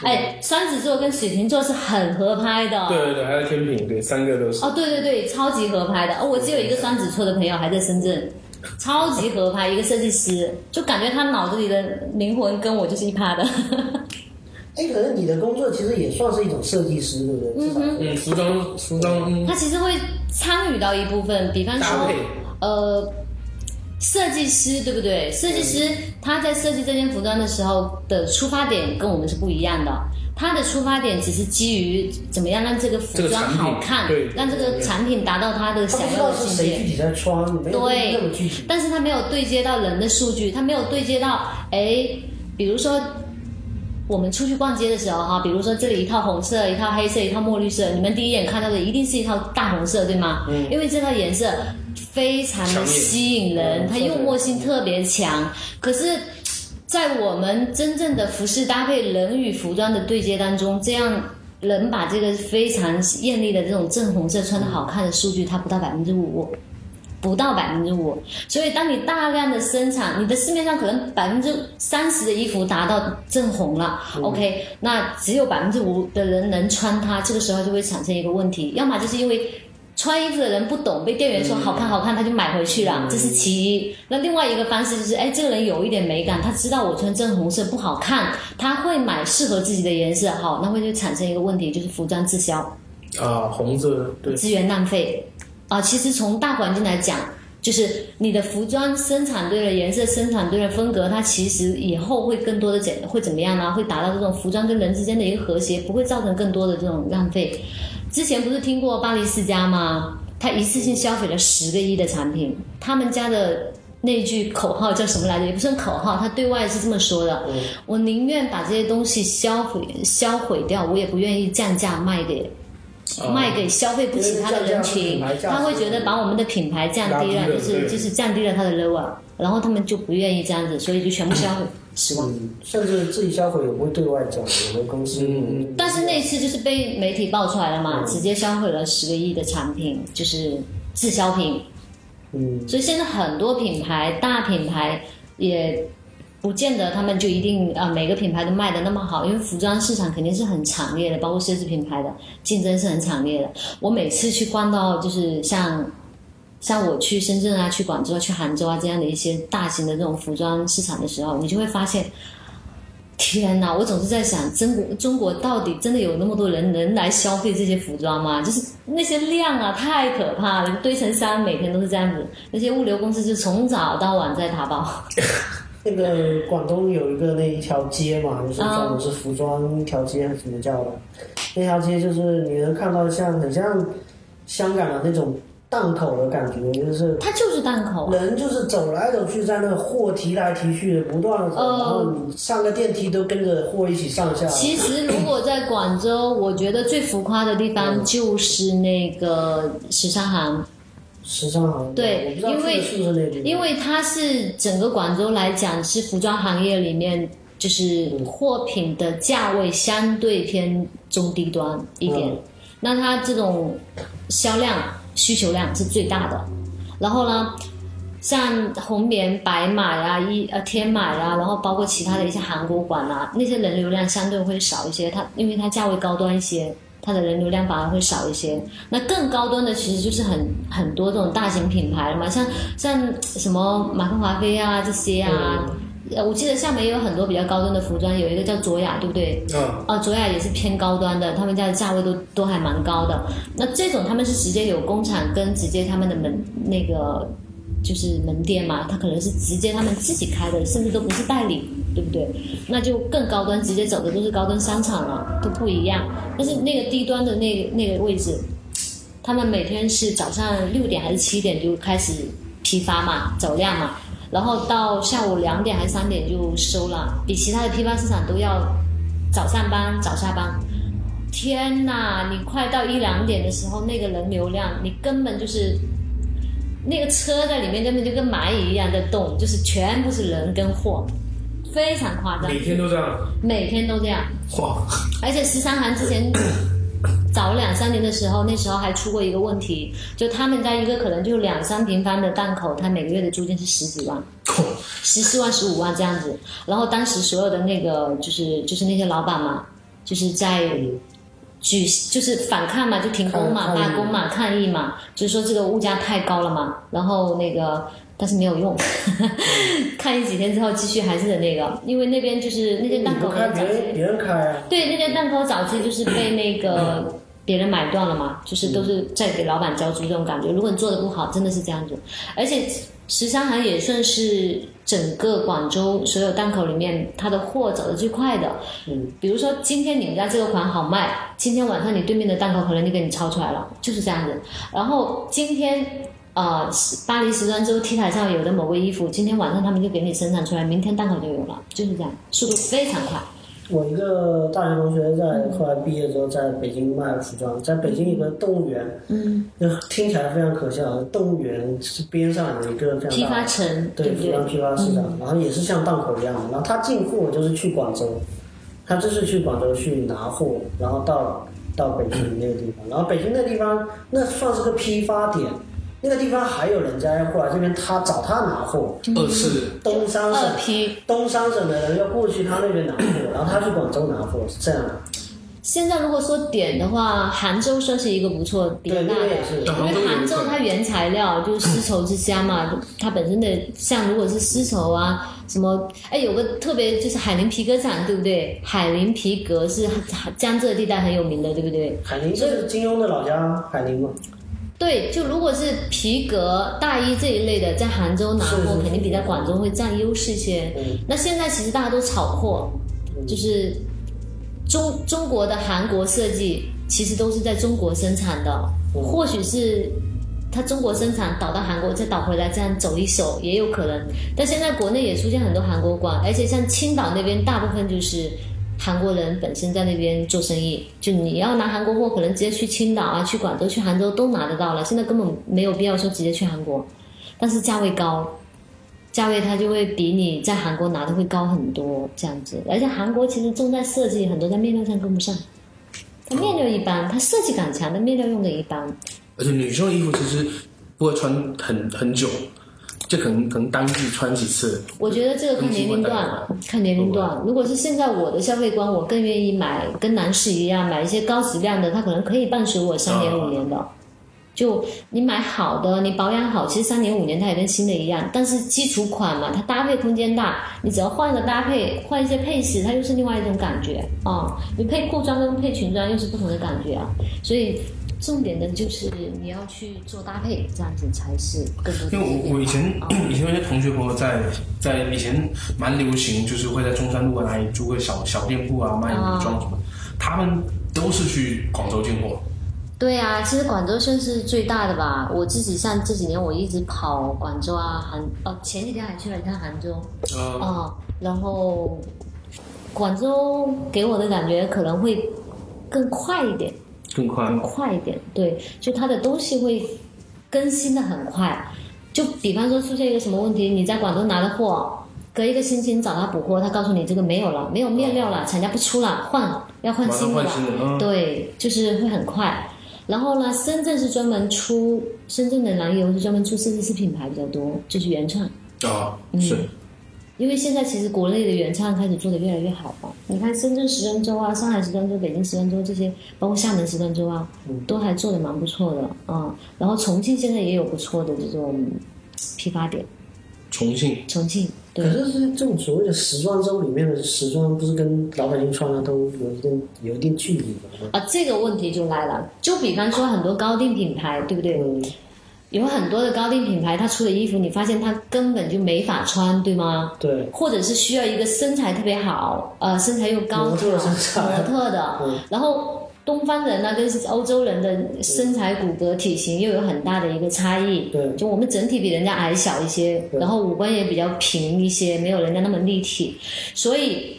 哎，双子座跟水瓶座是很合拍的。对对对，还有天平，对，三个都是。哦，对对对，超级合拍的。哦，我只有一个双子座的朋友还在深圳，超级合拍，一个设计师，就感觉他脑子里的灵魂跟我就是一趴的。哎，可是你的工作其实也算是一种设计师，对不对？至少是嗯，服装服装嗯他其实会参与到一部分，比方说，呃，设计师对不对？设计师他在设计这件服装的时候的出发点跟我们是不一样的。他的出发点只是基于怎么样让这个服装好看对，让这个产品达到他的想要的境界。谁具体在穿，对。但是他没有对接到人的数据，他没有对接到，哎，比如说我们出去逛街的时候哈，比如说这里一套红色，一套黑色，一套墨绿色，你们第一眼看到的一定是一套大红色，对吗？嗯。因为这套颜色非常的吸引人，嗯它诱惑性特别强。可是，在我们真正的服饰搭配人与服装的对接当中，这样。能把这个非常艳丽的这种正红色穿的好看的数据，它不到百分之五，不到百分之五。所以，当你大量的生产，你的市面上可能百分之三十的衣服达到正红了、o k 那只有百分之五的人能穿它，这个时候就会产生一个问题，要么就是因为穿衣服的人不懂，被店员说好看好看，他就买回去了，这是其一。那另外一个方式就是，哎，这个人有一点美感，他知道我穿正红色不好看，他会买适合自己的颜色，好，那会就产生一个问题，就是服装滞销。啊红色对资源浪费啊、其实从大环境来讲，就是你的服装生产对了，颜色生产对了，风格，它其实以后会更多的怎会怎么样呢？会达到这种服装跟人之间的一个和谐，不会造成更多的这种浪费。之前不是听过巴黎世家吗？他一次性消费了十个亿的产品，他们家的。那句口号叫什么来着？也不算口号，他对外是这么说的：我宁愿把这些东西销毁销毁掉，我也不愿意降价卖给啊卖给消费不起他的人群他会觉得把我们的品牌降低了，就是就是降低了他的 level，然后他们就不愿意这样子，所以就全部销毁，甚至自己销毁也不会对外讲，有的公司。嗯但是那次就是被媒体爆出来了嘛，直接销毁了十个亿的产品，就是滞销品。嗯，所以现在很多品牌、大品牌也不见得他们就一定啊、呃每个品牌都卖的那么好，因为服装市场肯定是很惨烈的，包括奢侈品牌的竞争是很惨烈的。我每次去逛到就是像像我去深圳啊、去广州啊、去杭州啊这样的一些大型的这种服装市场的时候，你就会发现。天哪！我总是在想，中国中国到底真的有那么多人能来消费这些服装吗？就是那些量啊，太可怕了，堆成山，每天都是这样子。那些物流公司就从早到晚在打包。那个广东有一个那一条街嘛，就是专门是服装一条街还是怎么叫的？那条街就是你能看到像很像香港的那种档口的感觉，就是它就是档口啊，人就是走来走去，在那货提来提去的，不断的走，呃。然后你上个电梯都跟着货一起上下。其实如果在广州，我觉得最浮夸的地方就是那个时尚行。时尚行对因为因为它是整个广州来讲是服装行业里面，就是货品的价位相对偏中低端一点，嗯。那它这种销量需求量是最大的。然后呢，像红棉、白马呀、一呃天马呀，然后包括其他的一些韩国馆啊，那些人流量相对会少一些，它因为它价位高端一些。它的人流量反而会少一些。那更高端的其实就是很很多这种大型品牌了嘛，像像什么马克华菲啊这些啊，呃，我记得厦门也有很多比较高端的服装，有一个叫卓雅，对不对？啊，啊，卓雅也是偏高端的，他们家的价位都都还蛮高的。那这种他们是直接有工厂跟直接他们的门那个就是门店嘛，他可能是直接他们自己开的，甚至都不是代理，对不对？那就更高端，直接走的都是高端商场了，都不一样。但是那个低端的那个那个位置，他们每天是早上六点还是七点就开始批发嘛，走量嘛，然后到下午两点还是三点就收了，比其他的批发市场都要早上班早下班。天呐，你快到一两点的时候，那个人流量，你根本就是那个车在里面根本就跟蚂蚁一样在动，就是全部是人跟货，非常夸张，每天都这样，每天都这样。哇，而且十三行之前 早两三年的时候，那时候还出过一个问题，就他们家一个可能就两三平方的档口，他每个月的租金是十几万，十四万、十五万这样子。然后当时所有的那个就是就是那些老板嘛，就是在举就是反抗嘛，就停工嘛、罢工嘛、抗议嘛，就是说这个物价太高了嘛，然后那个但是没有用，抗议几天之后继续还是那个，因为那边就是那些你档口早期别人开啊，对，那些档口早期就是被那个别人买断了嘛，就是都是在给老板交租这种感觉。如果你做的不好，真的是这样子。而且十三行也算是整个广州所有档口里面，它的货走的最快的。嗯，比如说今天你们家这个款好卖，今天晚上你对面的档口可能就给你抄出来了，就是这样子。然后今天。呃，巴黎时装周 T 台上有的某个衣服，今天晚上他们就给你生产出来，明天档口就有了，就是这样，速度非常快。我一个大学同学在后来毕业之后在北京卖服装，在北京一个动物园，嗯，就听起来非常可笑。动物园是边上有一个非批常大的发城，对？服装批发市场，然后也是像档口一样的。然后他进货就是去广州，他就是去广州去拿货，然后到到北京那个地方，然后北京那地方那算是个批发点，那个地方还有人家要过来这边他找他拿货，二是东三省。东三省的人要过去他那边拿货，然后他去广州拿货，是这样的。现在如果说点的话，杭州算是一个不错比较大的对那边也是，因为杭州它原材料就是丝绸之乡嘛，它本身的像如果是丝绸啊什么，哎有个特别就是海宁皮革厂，对不对？海宁皮革是江浙地带很有名的，对不对？海宁就是金庸的老家海宁嘛，对，就如果是皮革、大衣这一类的，在杭州拿货肯定比在广州会占优势些。嗯那现在其实大家都炒货，就是中中国的韩国设计，其实都是在中国生产的，嗯或许是。它中国生产倒到韩国再倒回来，这样走一手也有可能。但现在国内也出现很多韩国馆，而且像青岛那边大部分就是韩国人本身在那边做生意，就你要拿韩国货，可能直接去青岛啊、去广州、去杭州都拿得到了。现在根本没有必要说直接去韩国，但是价位高，价位它就会比你在韩国拿的会高很多这样子。而且韩国其实重在设计，很多在面料上跟不上，它面料一般，它设计感强，但面料用的一般。而且女生的衣服其实不会穿很很久，就可能可能单季穿几次。我觉得这个看年龄段了，看年龄段。如果是现在我的消费观，我更愿意买跟男士一样，买一些高质量的，它可能可以伴随我三年五年的。就你买好的，你保养好，其实三年五年它也跟新的一样。但是基础款嘛，它搭配空间大，你只要换个搭配，换一些配饰，它又是另外一种感觉啊、你配裤装跟配裙装又是不同的感觉啊。所以重点的就是你要去做搭配，这样子才是更多的因为我我以前啊 以前有些同学朋友在在以前蛮流行，就是会在中山路哪里租个小小店铺啊，卖女装什么，他们都是去广州进货。对啊，其实广州算是最大的吧。我自己像这几年我一直跑广州啊，杭哦，前几天还去了一趟杭州呃，哦，然后广州给我的感觉可能会更快一点，更快更快一点。对，就它的东西会更新的很快。就比方说出现一个什么问题，你在广州拿的货，隔一个星期你找他补货，他告诉你这个没有了，没有面料了，厂家不出了，换要换新的了。对，就是会很快。然后呢，深圳是专门出深圳的蓝油是专门出设计师品牌比较多，就是原创。啊，嗯是，因为现在其实国内的原创开始做的越来越好了。你看深圳时装周啊、上海时装周、北京时装周这些，包括厦门时装周啊，都还做的蛮不错的啊、然后重庆现在也有不错的这种批发点，重庆重庆对可。是是这种所谓的时装周里面的时装，不是跟老百姓穿的都有一定有一定距离吗？啊，这个问题就来了。就比方说很多高定品牌，对不对？嗯，有很多的高定品牌，它出的衣服，你发现它根本就没法穿，对吗？对，或者是需要一个身材特别好，呃，身材又高模特模特的，嗯然后东方人呢跟欧洲人的身材、骨骼、体型又有很大的一个差异。对就我们整体比人家矮小一些，然后五官也比较平一些，没有人家那么立体，所以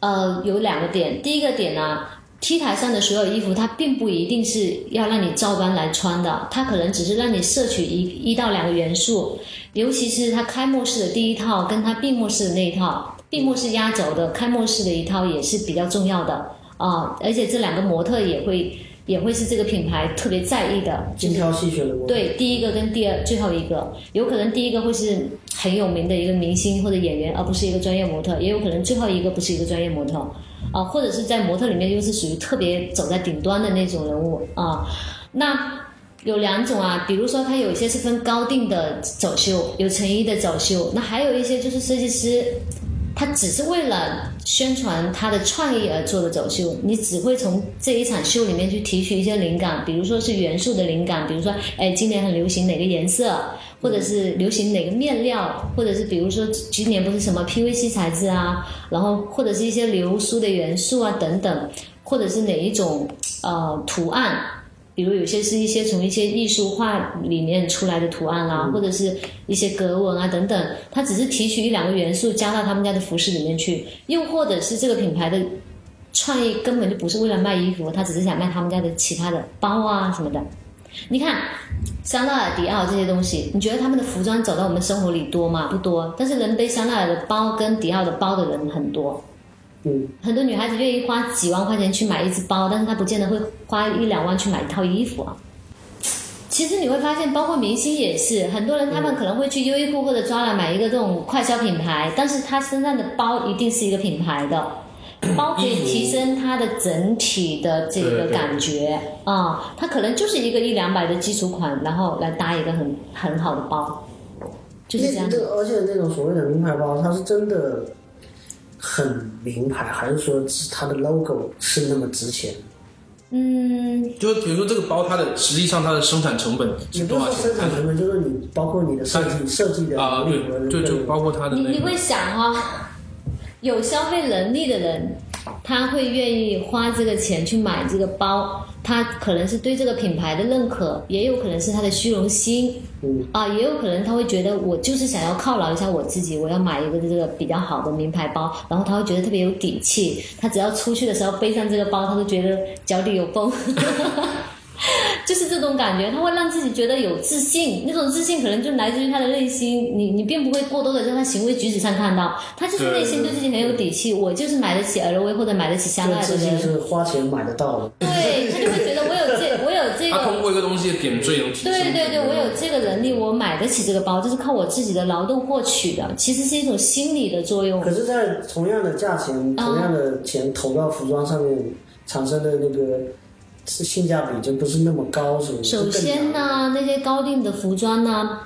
呃有两个点，第一个点呢。T 台上的所有衣服，它并不一定是要让你照搬来穿的，它可能只是让你摄取一一到两个元素，尤其是它开幕式的第一套跟它闭幕式的那一套，闭幕式压轴的，开幕式的一套也是比较重要的啊、而且这两个模特也会也会是这个品牌特别在意的，精挑细选的。对，第一个跟第二最后一个，有可能第一个会是很有名的一个明星或者演员，而不是一个专业模特，也有可能最后一个不是一个专业模特，啊、或者是在模特里面又是属于特别走在顶端的那种人物啊、那有两种啊，比如说它有一些是分高定的走秀，有成衣的走秀，那还有一些就是设计师。他只是为了宣传他的创意而做的走秀，你只会从这一场秀里面去提取一些灵感，比如说是元素的灵感，比如说，哎，今年很流行哪个颜色，或者是流行哪个面料，或者是比如说今年不是什么 PVC 材质啊，然后或者是一些流苏的元素啊等等，或者是哪一种呃图案，比如有些是一些从一些艺术画里面出来的图案啦、或者是一些格纹啊等等，它只是提取一两个元素加到他们家的服饰里面去，又或者是这个品牌的创意根本就不是为了卖衣服，他只是想卖他们家的其他的包啊什么的。你看，香奈儿、迪奥这些东西，你觉得他们的服装走到我们生活里多吗？不多，但是能背香奈儿的包跟迪奥的包的人很多。嗯，很多女孩子愿意花几万块钱去买一只包，但是她不见得会花一两万去买一套衣服啊。其实你会发现，包括明星也是，很多人他们可能会去优衣库或者抓来买一个这种快消品牌，但是他身上的包一定是一个品牌的，包可以提升他的整体的这个感觉啊、它可能就是一个一两百的基础款，然后来搭一个很很好的包，就是这样。而且那种所谓的名牌包，它是真的很名牌，还是说是它的 logo 是那么值钱？嗯，就比如说这个包，它的实际上它的生产成本是多少钱生？产成本，就是你包括你的设计设计的啊，能力和对，就就包括它的那个你你会想哈、有消费能力的人，他会愿意花这个钱去买这个包，他可能是对这个品牌的认可，也有可能是他的虚荣心，嗯啊，也有可能他会觉得我就是想要犒劳一下我自己，我要买一个这个比较好的名牌包，然后他会觉得特别有底气，他只要出去的时候背上这个包，他都觉得脚底有风。就是这种感觉，他会让自己觉得有自信，那种自信可能就来自于他的内心，你你并不会过多的在他行为举止上看到，他就是内心对自己很有底气，我就是买得起 LV 或者买得起香奈儿的这自信人，是花钱买得到的。对他就会觉得我有这我有这个通。过一个东西的点缀能提升。对对对，我有这个能力，我买得起这个包，这是靠我自己的劳动获取的，其实是一种心理的作用。可是，在同样的价钱、同样的钱投到服装上面，产生的那个性价比就不是那么高，是不是？首先呢，那些高定的服装呢，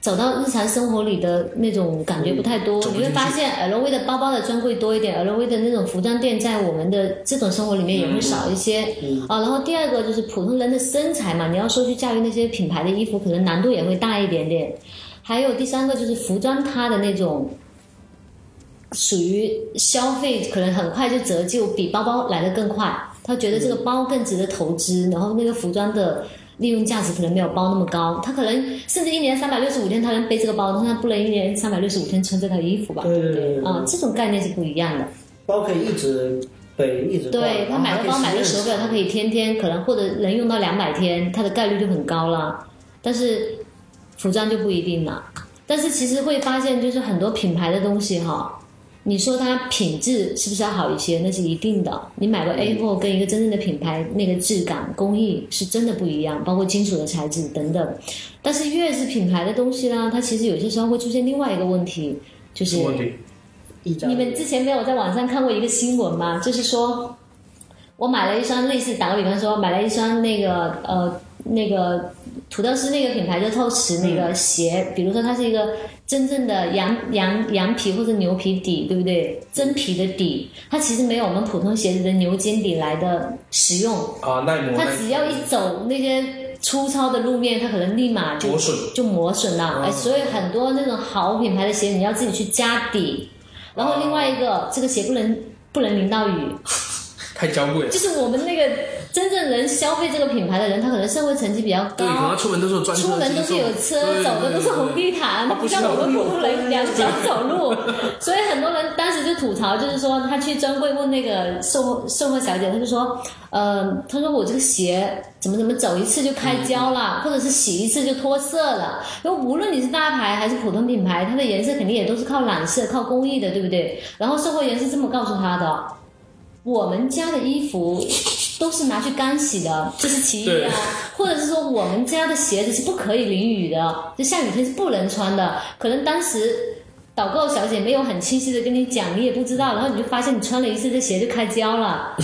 走到日常生活里的那种感觉不太多。你会发现 LV 的包包的专柜多一点，LV 的那种服装店在我们的这种生活里面也会少一些。啊，然后第二个就是普通人的身材嘛，你要说去驾驭那些品牌的衣服，可能难度也会大一点点。还有第三个就是服装它的那种。属于消费可能很快就折旧，比包包来的更快。他觉得这个包更值得投资，然后那个服装的利用价值可能没有包那么高。他可能甚至一年三百六十五天他能背这个包，但他不能一年三百六十五天穿这套衣服吧？对对对对啊，这种概念是不一样的。包可以一直背，一直挂对他买个包买个手表，他可以天天可能或者能用到两百天，它的概率就很高了。但是服装就不一定了。但是其实会发现，就是很多品牌的东西哈，你说它品质是不是要好一些？那是一定的。你买个 A 货跟一个真正的品牌，那个质感、工艺是真的不一样，包括金属的材质等等。但是越是品牌的东西呢，它其实有些时候会出现另外一个问题，就是你们之前没有在网上看过一个新闻吗？就是说，我买了一双类似，打个比方说，买了一双那个呃那个土豆丝那个品牌就透视那个鞋，比如说它是一个真正的羊羊羊皮或者牛皮底，对不对？真皮的底，它其实没有我们普通鞋子的牛筋底来的实用。啊，耐磨，它只要一走那些粗糙的路面，它可能立马就磨损就磨损了。哎，所以很多那种好品牌的鞋，你要自己去加底。然后另外一个，这个鞋不能不能淋到雨，太娇贵了。就是我们那个真正能消费这个品牌的人，他可能社会层级比较高对。出门都是有专车出门都是有车，走的都是红地毯，不像我们普通人两脚走路。所以很多人当时就吐槽，就是说他去专柜问那个售后售货小姐，他就说，呃，他说我这个鞋怎么怎么走一次就开胶了，或者是洗一次就脱色了。因为无论你是大牌还是普通品牌，它的颜色肯定也都是靠染色、靠工艺的，对不对？然后售货员是这么告诉他的：我们家的衣服都是拿去干洗的，这是其一啊。或者是说我们家的鞋子是不可以淋雨的，就下雨天是不能穿的。可能当时导购小姐没有很清晰的跟你讲，你也不知道，然后你就发现你穿了一次这鞋就开胶了。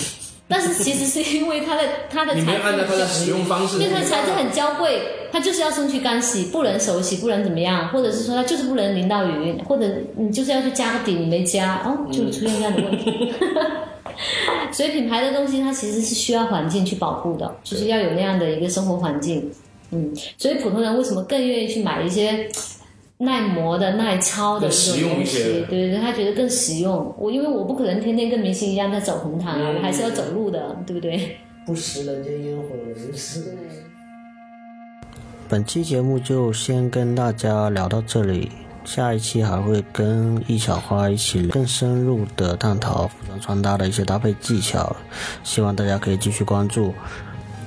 但是其实是因为它的它的你没有材质按照它的使用方式因为它的材质很娇贵，它就是要送去干洗，不能手洗，不能怎么样，或者是说它就是不能淋到雨，或者你就是要去加个底，你没加，哦，就出现这样的问题。所以品牌的东西它其实是需要环境去保护的，就是要有那样的一个生活环境。嗯，所以普通人为什么更愿意去买一些耐磨的、耐操的对对对，他觉得更实用。我因为我不可能天天跟明星一样在走红毯啊，嗯我还是要走路的，对不对？不食人间烟火的是。本期节目就先跟大家聊到这里，下一期还会跟易小花一起更深入的探讨服装穿搭的一些搭配技巧，希望大家可以继续关注，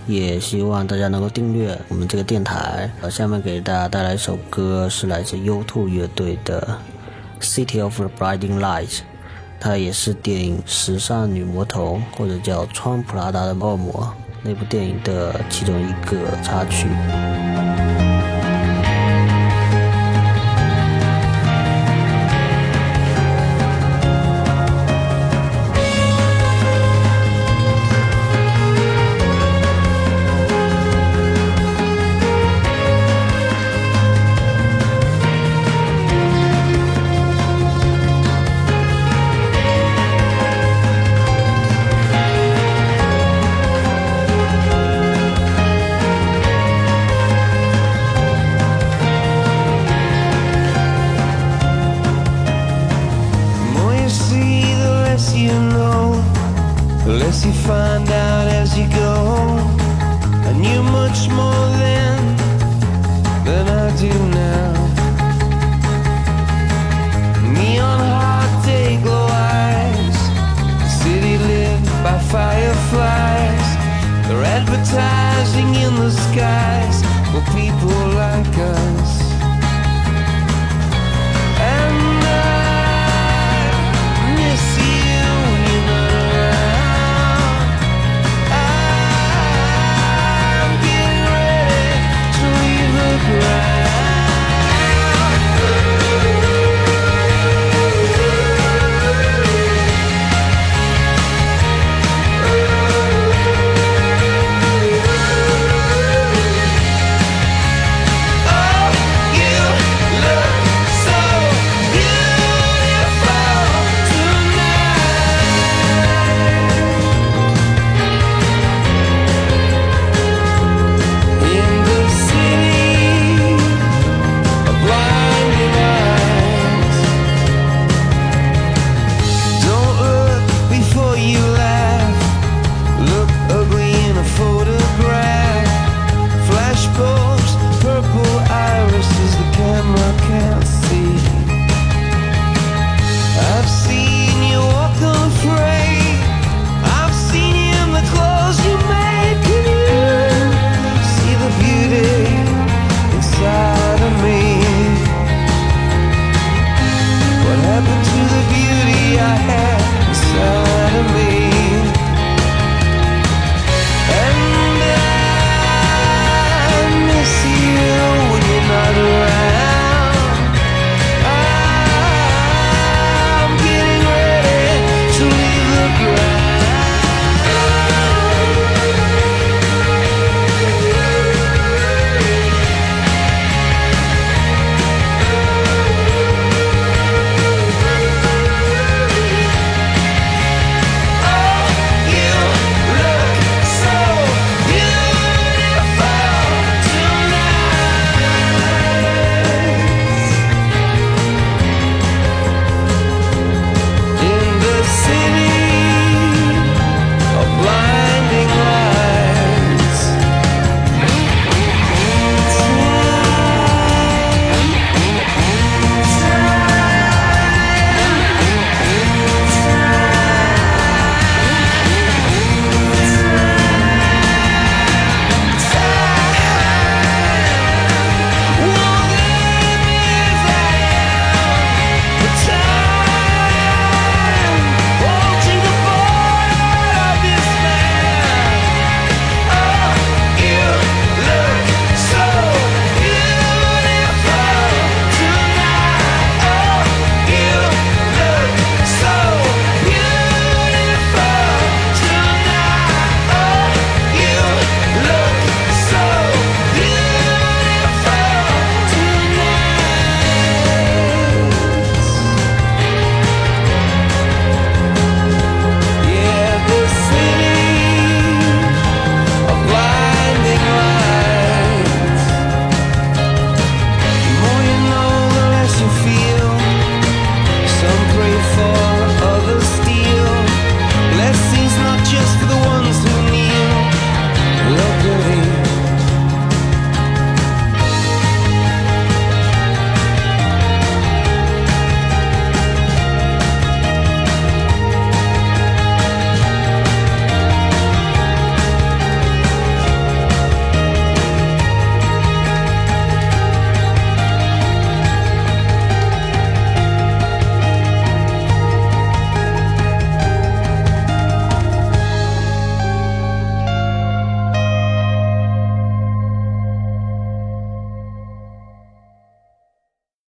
也希望大家能够订阅我们这个电台。呃，下面给大家带来一首歌，是来自 U2 乐队的《City of the Blinding Lights》，它也是电影《时尚女魔头》或者叫《穿普拉达的恶魔》那部电影的其中一个插曲。